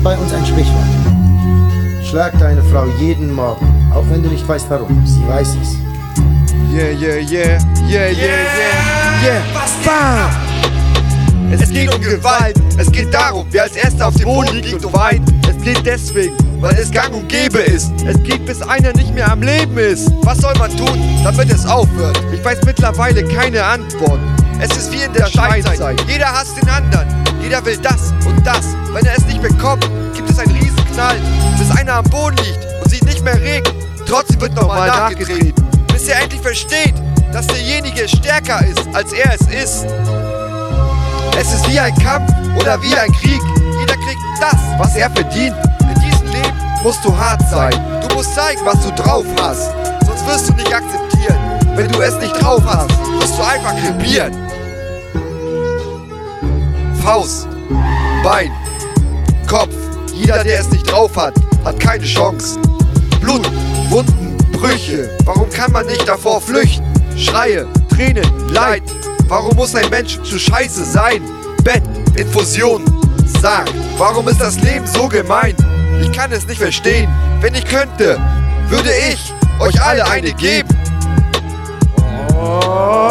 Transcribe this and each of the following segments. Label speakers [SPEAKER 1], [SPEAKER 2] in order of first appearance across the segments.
[SPEAKER 1] gibt bei uns ein Sprichwort. Schlag deine Frau jeden Morgen, auch wenn du nicht weißt warum. Sie weiß es.
[SPEAKER 2] Yeah, yeah, yeah, yeah, yeah, yeah, yeah. Bam! Es geht um Gewalt, es geht darum, wer als erster auf dem Boden liegt und weint. Es geht deswegen, weil es gang und gäbe ist. Es geht, bis einer nicht mehr am Leben ist. Was soll man tun, damit es aufhört? Ich weiß mittlerweile keine Antwort. Es ist wie in der Scheinzeit. Jeder hasst den anderen. Jeder will das und das. Wenn er es nicht bekommt, gibt es einen Riesenknall, bis einer am Boden liegt und sich nicht mehr regt. Trotzdem wird nochmal nachgedreht, bis er endlich versteht, dass derjenige stärker ist, als er es ist. Es ist wie ein Kampf oder wie ein Krieg. Jeder kriegt das, was er verdient. In diesem Leben musst du hart sein. Du musst zeigen, was du drauf hast. Sonst wirst du nicht akzeptiert. Wenn du es nicht drauf hast, wirst du einfach krepieren. Faust, Bein, Kopf. Jeder, der es nicht drauf hat, hat keine Chance. Blut, Wunden, Brüche. Warum kann man nicht davor flüchten? Schreie, Tränen, Leid. Warum muss ein Mensch zu scheiße sein? Bett, Infusion, sag, warum ist das Leben so gemein? Ich kann es nicht verstehen. Wenn ich könnte, würde ich euch alle eine geben. Oh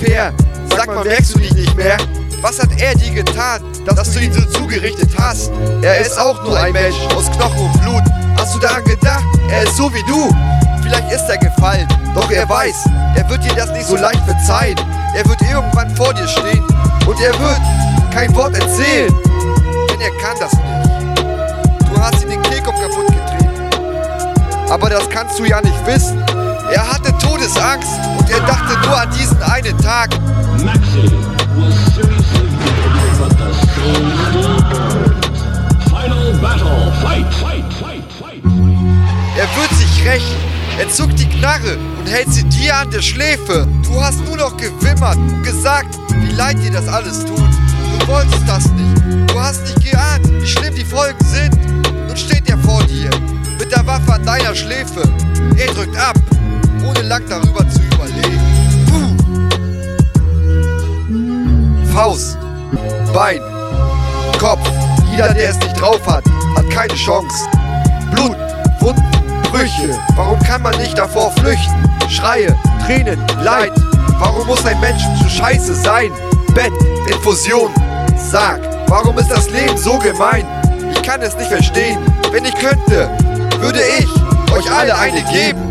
[SPEAKER 2] her. Sag mal, merkst du dich nicht mehr? Was hat er dir getan, dass du ihn so zugerichtet hast? Er ist auch nur ein Mensch aus Knochen und Blut. Hast du daran gedacht? Er ist so wie du. Vielleicht ist er gefallen, doch er weiß, er wird dir das nicht so leicht verzeihen. Er wird irgendwann vor dir stehen und er wird kein Wort erzählen, denn er kann das nicht. Du hast ihm den Kehlkopf kaputt getreten. Aber das kannst du ja nicht wissen. Er hatte Todesangst einen Tag.
[SPEAKER 3] Maxi was seriously but the soul still. Final battle. Fight, fight, fight, fight.
[SPEAKER 2] Er wird sich rächen. Er zuckt die Knarre und hält sie dir an der Schläfe. Du hast nur noch gewimmert und gesagt, wie leid dir das alles tut. Du wolltest das nicht. Du hast nicht geahnt, wie schlimm die Folgen sind. Nun steht er vor dir, mit der Waffe an deiner Schläfe. Er drückt ab, ohne lang darüber zu überlegen. Faust, Bein, Kopf. Jeder, der es nicht drauf hat, hat keine Chance. Blut, Wunden, Brüche. Warum kann man nicht davor flüchten? Schreie, Tränen, Leid. Warum muss ein Mensch zu scheiße sein? Bett, Infusion. Sag, warum ist das Leben so gemein? Ich kann es nicht verstehen. Wenn ich könnte, würde ich euch alle eine geben.